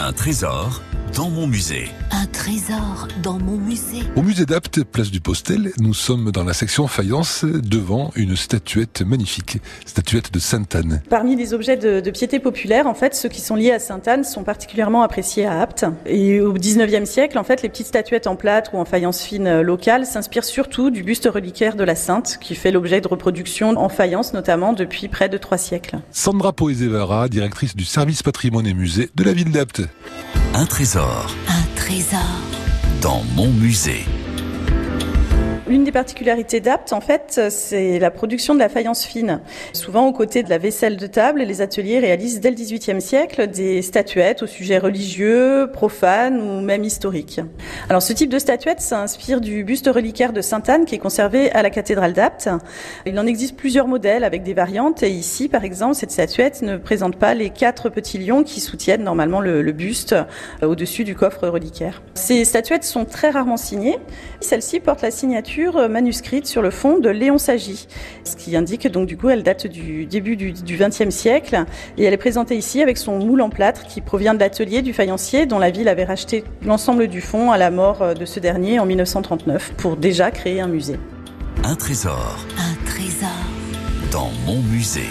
Un trésor dans mon musée. Un trésor dans mon musée. Au musée d'Apt, place du Postel, nous sommes dans la section faïence devant une statuette magnifique, statuette de Sainte-Anne. Parmi les objets de, de, piété populaire, en fait, ceux qui sont liés à Sainte-Anne sont particulièrement appréciés à Apt. Et au 19e siècle, en fait, les petites statuettes en plâtre ou en faïence fine locale s'inspirent surtout du buste reliquaire de la Sainte, qui fait l'objet de reproduction en faïence, notamment depuis près de trois siècles. Sandra Poezevara, directrice du service patrimoine et musée de la ville d'Apt. Un trésor. Un trésor. Dans mon musée. Une des particularités d'Apt, en fait, c'est la production de la faïence fine. Souvent, aux côtés de la vaisselle de table, les ateliers réalisent dès le XVIIIe siècle des statuettes au sujet religieux, profanes ou même historiques. Alors, ce type de statuette s'inspire du buste reliquaire de Sainte-Anne qui est conservé à la cathédrale d'Apt. Il en existe plusieurs modèles avec des variantes et ici, par exemple, cette statuette ne présente pas les quatre petits lions qui soutiennent normalement le, le buste au-dessus du coffre reliquaire. Ces statuettes sont très rarement signées. Celle-ci porte la signature manuscrite sur le fond de Léon Sagy, ce qui indique donc du coup elle date du début du XXe siècle et elle est présentée ici avec son moule en plâtre qui provient de l'atelier du faïencier dont la ville avait racheté l'ensemble du fond à la mort de ce dernier en 1939 pour déjà créer un musée. Un trésor. Un trésor. Dans mon musée.